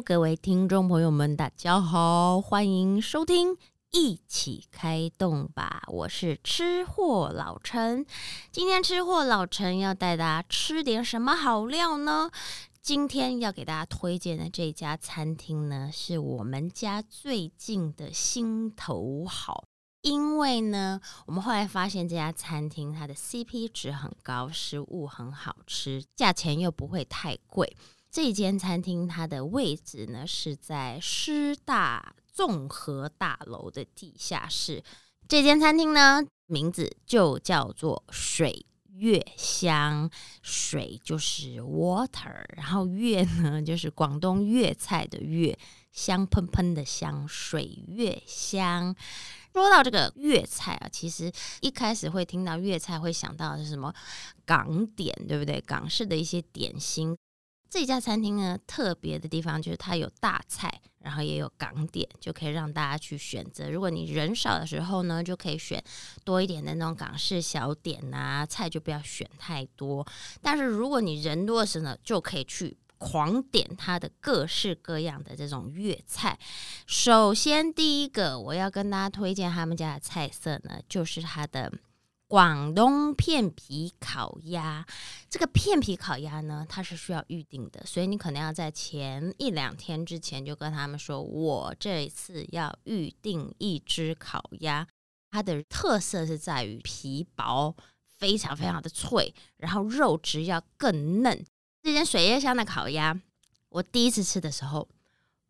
各位听众朋友们，大家好，欢迎收听《一起开动吧》，我是吃货老陈。今天吃货老陈要带大家吃点什么好料呢？今天要给大家推荐的这家餐厅呢，是我们家最近的心头好。因为呢，我们后来发现这家餐厅它的 CP 值很高，食物很好吃，价钱又不会太贵。这间餐厅它的位置呢是在师大综合大楼的地下室。这间餐厅呢名字就叫做水月香，水就是 water，然后粤呢就是广东粤菜的粤，香喷喷的香，水月香。说到这个粤菜啊，其实一开始会听到粤菜会想到的是什么港点，对不对？港式的一些点心。这家餐厅呢，特别的地方就是它有大菜，然后也有港点，就可以让大家去选择。如果你人少的时候呢，就可以选多一点的那种港式小点啊，菜就不要选太多。但是如果你人多的时候呢，就可以去狂点它的各式各样的这种粤菜。首先第一个我要跟大家推荐他们家的菜色呢，就是它的。广东片皮烤鸭，这个片皮烤鸭呢，它是需要预定的，所以你可能要在前一两天之前就跟他们说，我这一次要预定一只烤鸭。它的特色是在于皮薄，非常非常的脆，然后肉质要更嫩。这间水叶香的烤鸭，我第一次吃的时候，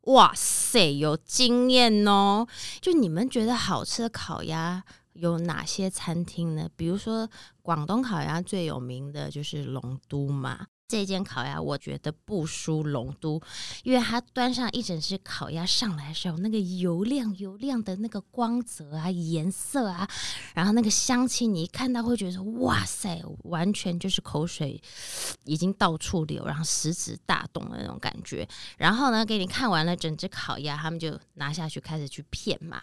哇塞，有惊艳哦！就你们觉得好吃的烤鸭。有哪些餐厅呢？比如说，广东烤鸭最有名的就是龙都嘛。这间烤鸭我觉得不输龙都，因为它端上一整只烤鸭上来的时候，那个油亮油亮的那个光泽啊、颜色啊，然后那个香气，你一看到会觉得哇塞，完全就是口水已经到处流，然后食指大动的那种感觉。然后呢，给你看完了整只烤鸭，他们就拿下去开始去片嘛。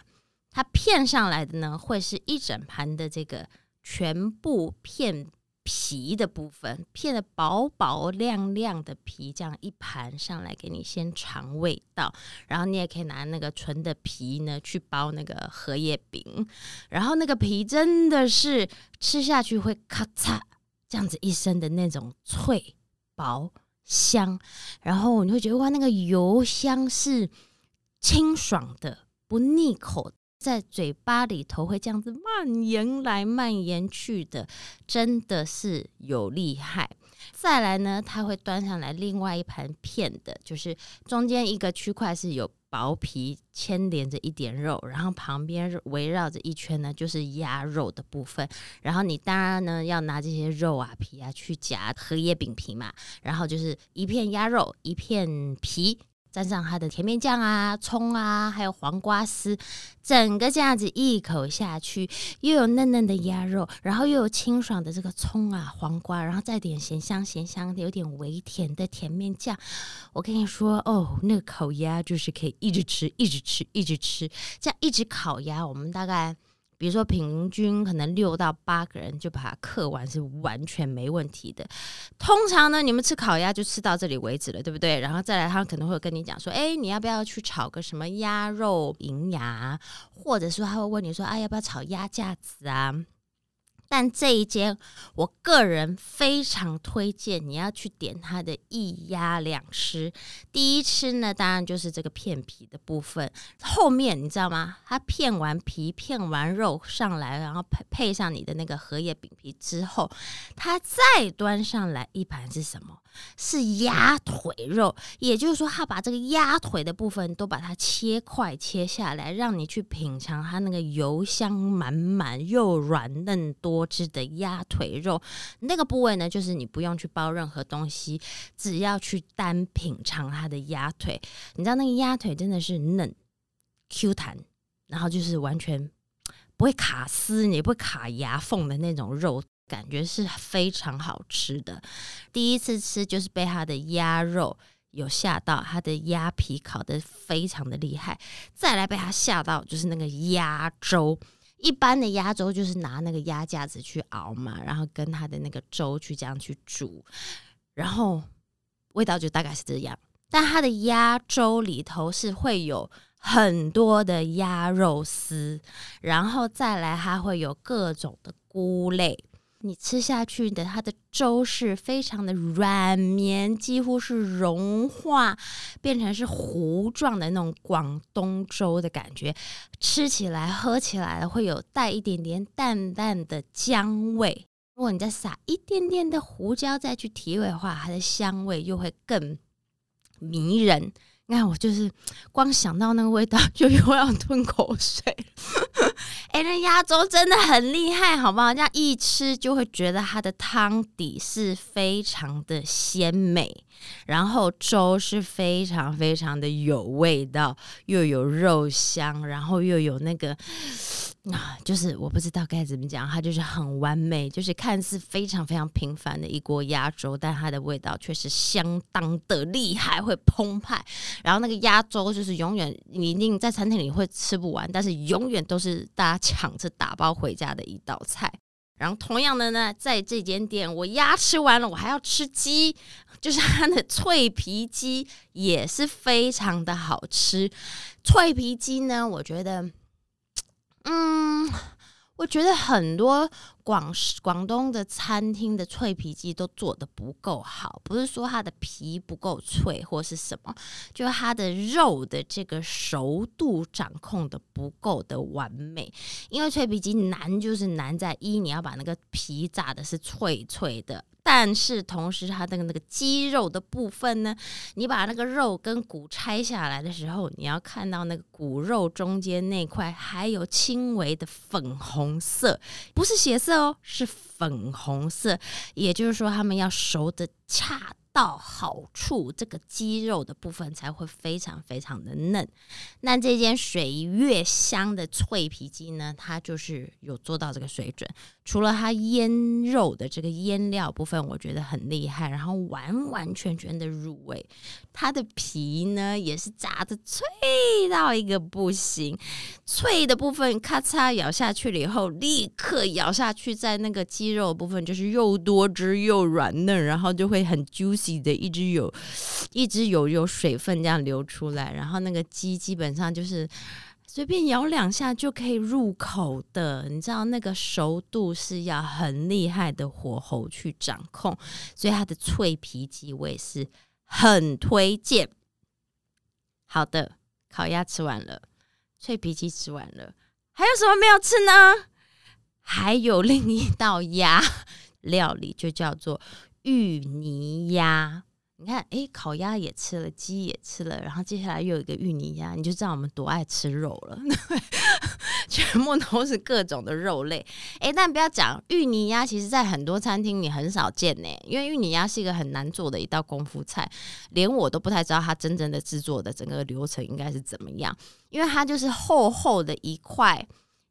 它片上来的呢，会是一整盘的这个全部片皮的部分，片的薄薄亮亮的皮，这样一盘上来给你先尝味道，然后你也可以拿那个纯的皮呢去包那个荷叶饼，然后那个皮真的是吃下去会咔嚓这样子一声的那种脆薄香，然后你会觉得哇，那个油香是清爽的，不腻口。在嘴巴里头会这样子蔓延来蔓延去的，真的是有厉害。再来呢，它会端上来另外一盘片的，就是中间一个区块是有薄皮牵连着一点肉，然后旁边围绕着一圈呢就是鸭肉的部分。然后你当然呢要拿这些肉啊皮啊去夹荷叶饼皮嘛，然后就是一片鸭肉一片皮。蘸上它的甜面酱啊、葱啊，还有黄瓜丝，整个这样子一口下去，又有嫩嫩的鸭肉，然后又有清爽的这个葱啊、黄瓜，然后再点咸香咸香的，有点微甜的甜面酱。我跟你说哦，那个烤鸭就是可以一直吃、一直吃、一直吃，这样一直烤鸭，我们大概。比如说，平均可能六到八个人就把它刻完是完全没问题的。通常呢，你们吃烤鸭就吃到这里为止了，对不对？然后再来，他可能会跟你讲说：“哎，你要不要去炒个什么鸭肉银牙？”或者说他会问你说：“啊，要不要炒鸭架子啊？”但这一间，我个人非常推荐你要去点它的一鸭两吃。第一吃呢，当然就是这个片皮的部分。后面你知道吗？它片完皮、片完肉上来，然后配配上你的那个荷叶饼皮之后，它再端上来一盘是什么？是鸭腿肉。也就是说，它把这个鸭腿的部分都把它切块切下来，让你去品尝它那个油香满满又软嫩多。多汁的鸭腿肉，那个部位呢，就是你不用去包任何东西，只要去单品尝它的鸭腿。你知道那个鸭腿真的是嫩、Q 弹，然后就是完全不会卡丝，也不会卡牙缝的那种肉，感觉是非常好吃的。第一次吃就是被它的鸭肉有吓到，它的鸭皮烤的非常的厉害，再来被它吓到就是那个鸭粥。一般的鸭粥就是拿那个鸭架子去熬嘛，然后跟它的那个粥去这样去煮，然后味道就大概是这样。但它的鸭粥里头是会有很多的鸭肉丝，然后再来它会有各种的菇类。你吃下去的，它的粥是非常的软绵，几乎是融化，变成是糊状的那种广东粥的感觉。吃起来、喝起来会有带一点点淡淡的姜味。如果你再撒一点点的胡椒再去提味的话，它的香味又会更迷人。那，我就是光想到那个味道，就又要吞口水。哎，那鸭粥真的很厉害，好不好？这样一吃就会觉得它的汤底是非常的鲜美，然后粥是非常非常的有味道，又有肉香，然后又有那个。啊，就是我不知道该怎么讲，它就是很完美，就是看似非常非常平凡的一锅鸭粥，但它的味道却是相当的厉害，会澎湃。然后那个鸭粥就是永远你一定在餐厅里会吃不完，但是永远都是大家抢着打包回家的一道菜。然后同样的呢，在这间店，我鸭吃完了，我还要吃鸡，就是它的脆皮鸡也是非常的好吃。脆皮鸡呢，我觉得。嗯，我觉得很多广广东的餐厅的脆皮鸡都做的不够好，不是说它的皮不够脆或是什么，就是它的肉的这个熟度掌控的不够的完美。因为脆皮鸡难就是难在一，你要把那个皮炸的是脆脆的。但是同时，它的那个肌肉的部分呢，你把那个肉跟骨拆下来的时候，你要看到那个骨肉中间那块还有轻微的粉红色，不是血色哦，是粉红色。也就是说，他们要熟的恰。到好处，这个鸡肉的部分才会非常非常的嫩。那这间水月香的脆皮鸡呢，它就是有做到这个水准。除了它腌肉的这个腌料部分，我觉得很厉害，然后完完全全的入味。它的皮呢，也是炸的脆到一个不行，脆的部分咔嚓咬下去了以后，立刻咬下去，在那个鸡肉部分就是又多汁又软嫩，然后就会很 juicy。的一直有，一直有有水分这样流出来，然后那个鸡基本上就是随便咬两下就可以入口的，你知道那个熟度是要很厉害的火候去掌控，所以它的脆皮鸡我也是很推荐。好的，烤鸭吃完了，脆皮鸡吃完了，还有什么没有吃呢？还有另一道鸭料理，就叫做。芋泥鸭，你看，哎，烤鸭也吃了，鸡也吃了，然后接下来又有一个芋泥鸭，你就知道我们多爱吃肉了，全部都是各种的肉类。哎，但不要讲芋泥鸭，其实在很多餐厅你很少见呢，因为芋泥鸭是一个很难做的一道功夫菜，连我都不太知道它真正的制作的整个流程应该是怎么样，因为它就是厚厚的一块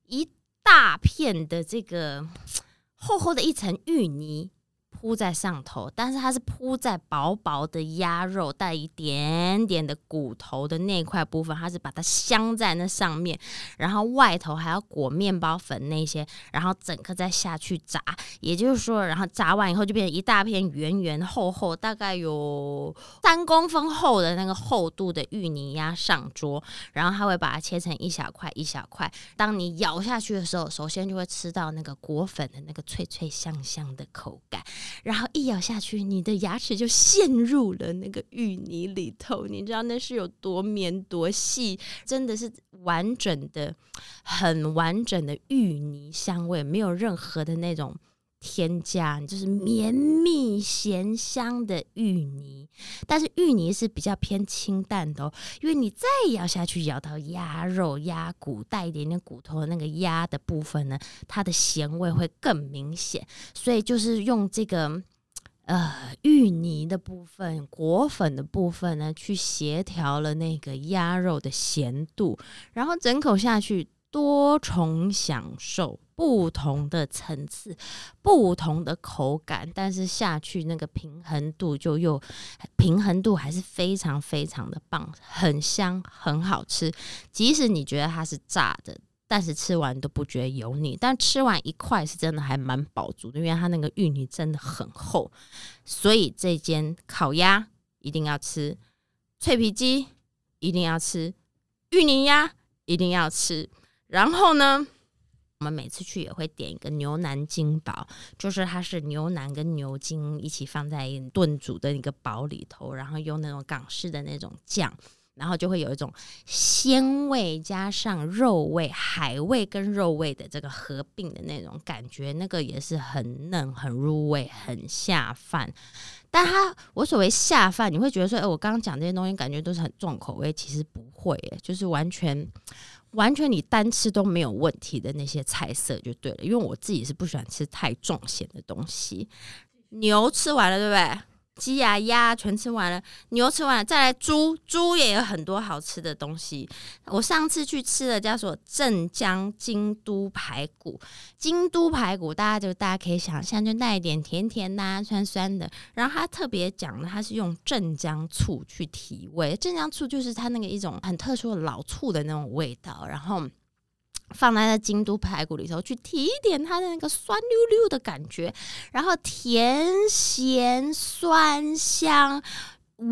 一大片的这个 厚厚的一层芋泥。铺在上头，但是它是铺在薄薄的鸭肉带一点点的骨头的那块部分，它是把它镶在那上面，然后外头还要裹面包粉那些，然后整个再下去炸。也就是说，然后炸完以后就变成一大片圆圆厚厚，大概有三公分厚的那个厚度的芋泥鸭上桌，然后他会把它切成一小块一小块。当你咬下去的时候，首先就会吃到那个裹粉的那个脆脆香香的口感。然后一咬下去，你的牙齿就陷入了那个芋泥里头。你知道那是有多绵多细，真的是完整的、很完整的芋泥香味，没有任何的那种添加，就是绵密咸香的芋泥。但是芋泥是比较偏清淡的哦，因为你再咬下去，咬到鸭肉、鸭骨带一点点骨头的那个鸭的部分呢，它的咸味会更明显。所以就是用这个呃芋泥的部分、果粉的部分呢，去协调了那个鸭肉的咸度，然后整口下去。多重享受，不同的层次，不同的口感，但是下去那个平衡度就又平衡度还是非常非常的棒，很香，很好吃。即使你觉得它是炸的，但是吃完都不觉得油腻。但吃完一块是真的还蛮饱足的，因为它那个芋泥真的很厚。所以这间烤鸭一定要吃。脆皮鸡一定要吃，芋泥鸭一定要吃。然后呢，我们每次去也会点一个牛腩筋煲，就是它是牛腩跟牛筋一起放在炖煮的一个煲里头，然后用那种港式的那种酱。然后就会有一种鲜味，加上肉味、海味跟肉味的这个合并的那种感觉，那个也是很嫩、很入味、很下饭。但它我所谓下饭，你会觉得说，哎，我刚刚讲这些东西，感觉都是很重口味，其实不会，就是完全完全你单吃都没有问题的那些菜色就对了。因为我自己是不喜欢吃太重咸的东西。牛吃完了，对不对？鸡呀鸭全吃完了，牛吃完了，再来猪，猪也有很多好吃的东西。我上次去吃了叫做镇江京都排骨，京都排骨大家就大家可以想象，就带一点甜甜呐、酸酸的。然后他特别讲的，他是用镇江醋去提味，镇江醋就是它那个一种很特殊的老醋的那种味道，然后。放在那京都排骨里头去提一点它的那个酸溜溜的感觉，然后甜咸酸香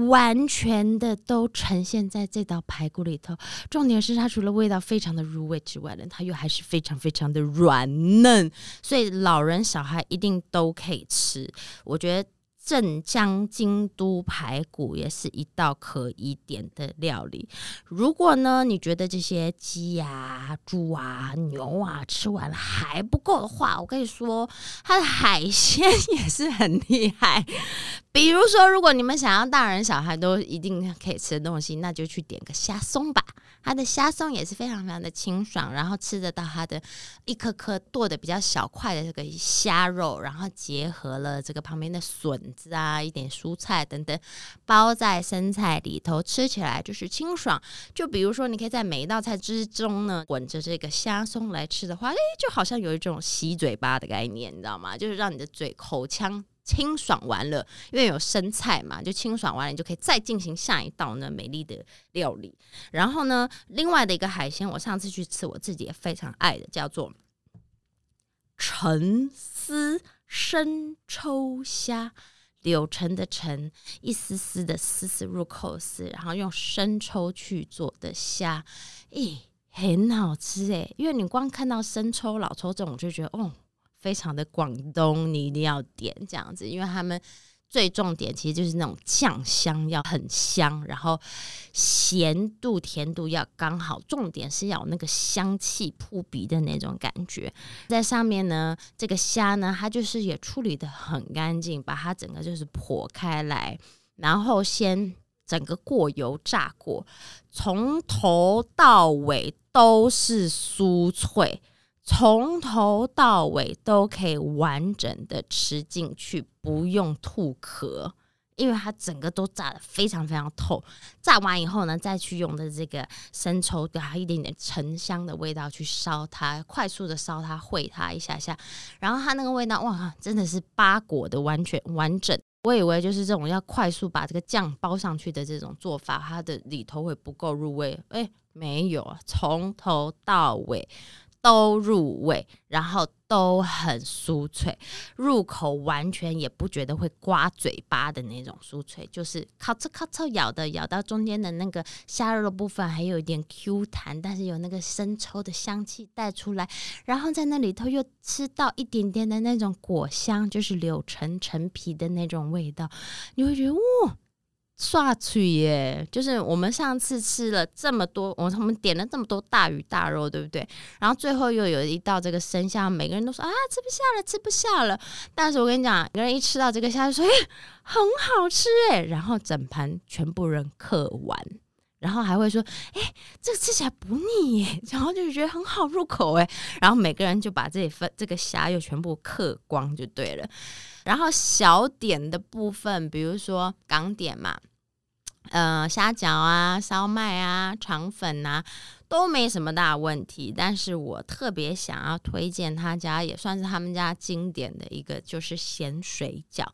完全的都呈现在这道排骨里头。重点是它除了味道非常的入味之外呢，它又还是非常非常的软嫩，所以老人小孩一定都可以吃。我觉得。镇江京都排骨也是一道可以点的料理。如果呢，你觉得这些鸡啊、猪啊、牛啊吃完了还不够的话，我跟你说，它的海鲜也是很厉害。比如说，如果你们想要大人小孩都一定可以吃的东西，那就去点个虾松吧。它的虾松也是非常非常的清爽，然后吃得到它的一颗颗剁的比较小块的这个虾肉，然后结合了这个旁边的笋子啊，一点蔬菜等等，包在生菜里头，吃起来就是清爽。就比如说，你可以在每一道菜之中呢，混着这个虾松来吃的话，哎，就好像有一种洗嘴巴的概念，你知道吗？就是让你的嘴口腔。清爽完了，因为有生菜嘛，就清爽完了，你就可以再进行下一道呢美丽的料理。然后呢，另外的一个海鲜，我上次去吃，我自己也非常爱的，叫做橙丝生抽虾，柳橙的橙，一丝丝的丝丝入口丝，然后用生抽去做的虾，咦，很好吃诶，因为你光看到生抽、老抽这种，就觉得哦。非常的广东，你一定要点这样子，因为他们最重点其实就是那种酱香要很香，然后咸度甜度要刚好，重点是要有那个香气扑鼻的那种感觉。在上面呢，这个虾呢，它就是也处理的很干净，把它整个就是剖开来，然后先整个过油炸过，从头到尾都是酥脆。从头到尾都可以完整的吃进去，不用吐壳，因为它整个都炸的非常非常透。炸完以后呢，再去用的这个生抽，给它一点点沉香的味道去烧它，快速的烧它，烩它一下下，然后它那个味道，哇，真的是八果的完全完整。我以为就是这种要快速把这个酱包上去的这种做法，它的里头会不够入味。哎，没有啊，从头到尾。都入味，然后都很酥脆，入口完全也不觉得会刮嘴巴的那种酥脆，就是咔嚓咔嚓咬的，咬到中间的那个虾肉的部分还有一点 Q 弹，但是有那个生抽的香气带出来，然后在那里头又吃到一点点的那种果香，就是柳橙陈皮的那种味道，你会觉得哇。刷脆耶！就是我们上次吃了这么多，我们点了这么多大鱼大肉，对不对？然后最后又有一道这个生虾，每个人都说啊，吃不下了，吃不下了。但是我跟你讲，有人一吃到这个虾，说哎，很好吃哎，然后整盘全部人嗑完，然后还会说哎，这个吃起来不腻耶，然后就觉得很好入口哎，然后每个人就把这一份这个虾又全部嗑光就对了。然后小点的部分，比如说港点嘛，呃，虾饺啊、烧麦啊、肠粉啊，都没什么大问题。但是我特别想要推荐他家，也算是他们家经典的一个，就是咸水饺。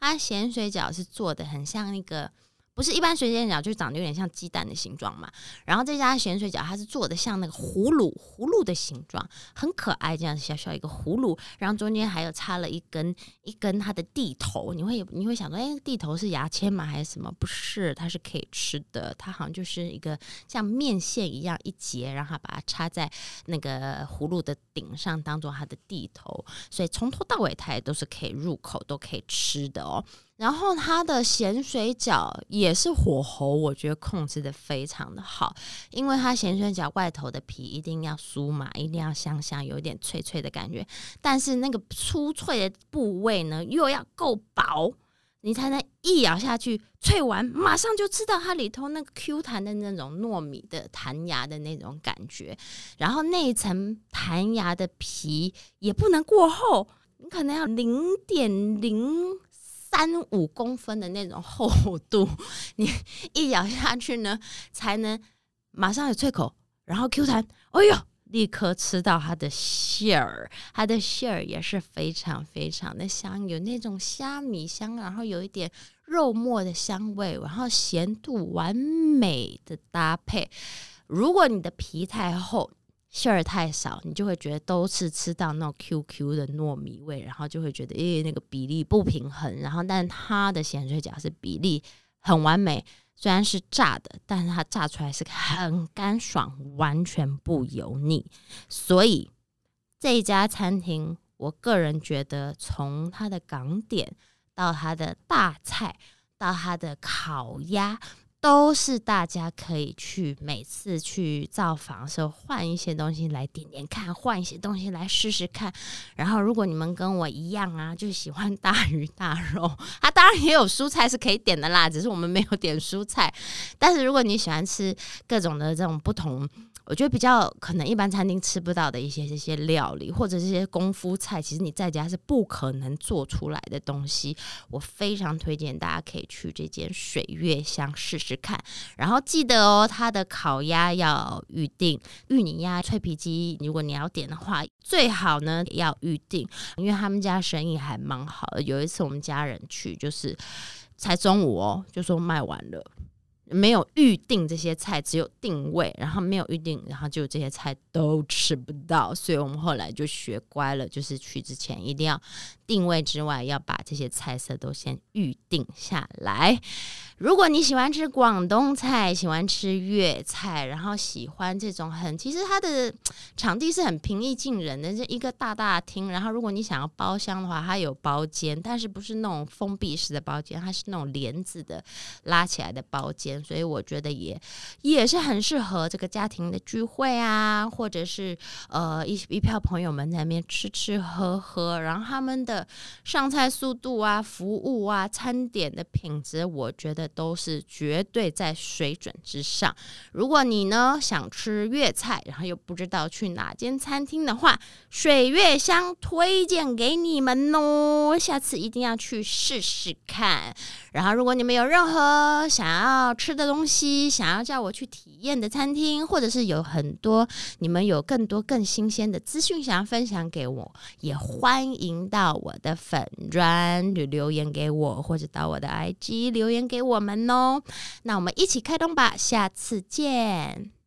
它咸水饺是做的很像那个不是一般水煎饺就长得有点像鸡蛋的形状嘛？然后这家咸水饺它是做的像那个葫芦葫芦的形状，很可爱，这样小小一个葫芦，然后中间还有插了一根一根它的地头。你会你会想说，哎，地头是牙签吗？还是什么？不是，它是可以吃的。它好像就是一个像面线一样一节，然后把它插在那个葫芦的顶上，当做它的地头。所以从头到尾它也都是可以入口，都可以吃的哦。然后它的咸水饺也是火候，我觉得控制的非常的好，因为它咸水饺外头的皮一定要酥嘛，一定要香香，有一点脆脆的感觉，但是那个酥脆的部位呢又要够薄，你才能一咬下去脆完，马上就吃到它里头那个 Q 弹的那种糯米的弹牙的那种感觉，然后那一层弹牙的皮也不能过厚，你可能要零点零。三五公分的那种厚度，你一咬下去呢，才能马上有脆口，然后 Q 弹。哎呦，立刻吃到它的馅儿，它的馅儿也是非常非常的香，有那种虾米香，然后有一点肉末的香味，然后咸度完美的搭配。如果你的皮太厚，馅儿太少，你就会觉得都是吃到那种 QQ 的糯米味，然后就会觉得诶那个比例不平衡。然后，但它的咸水饺是比例很完美，虽然是炸的，但是它炸出来是很干爽，完全不油腻。所以这家餐厅，我个人觉得从它的港点到它的大菜到它的烤鸭。都是大家可以去每次去造访的时候换一些东西来点点看，换一些东西来试试看。然后，如果你们跟我一样啊，就喜欢大鱼大肉，它当然也有蔬菜是可以点的啦，只是我们没有点蔬菜。但是，如果你喜欢吃各种的这种不同。我觉得比较可能一般餐厅吃不到的一些这些料理，或者这些功夫菜，其实你在家是不可能做出来的东西。我非常推荐大家可以去这间水月香试试看。然后记得哦，它的烤鸭要预定，芋泥鸭、脆皮鸡，如果你要点的话，最好呢要预定，因为他们家生意还蛮好的。有一次我们家人去，就是才中午哦，就说卖完了。没有预定这些菜，只有定位，然后没有预定，然后就这些菜都吃不到，所以我们后来就学乖了，就是去之前一定要定位之外，要把这些菜色都先预定下来。如果你喜欢吃广东菜，喜欢吃粤菜，然后喜欢这种很，其实它的场地是很平易近人的，这一个大大厅。然后如果你想要包厢的话，它有包间，但是不是那种封闭式的包间，它是那种帘子的拉起来的包间，所以我觉得也也是很适合这个家庭的聚会啊，或者是呃一一票朋友们在那边吃吃喝喝，然后他们的上菜速度啊、服务啊、餐点的品质，我觉得。都是绝对在水准之上。如果你呢想吃粤菜，然后又不知道去哪间餐厅的话，水月香推荐给你们哦，下次一定要去试试看。然后，如果你们有任何想要吃的东西，想要叫我去体验的餐厅，或者是有很多你们有更多更新鲜的资讯想要分享给我，也欢迎到我我的粉砖留言给我，或者到我的 IG 留言给我们哦。那我们一起开动吧，下次见。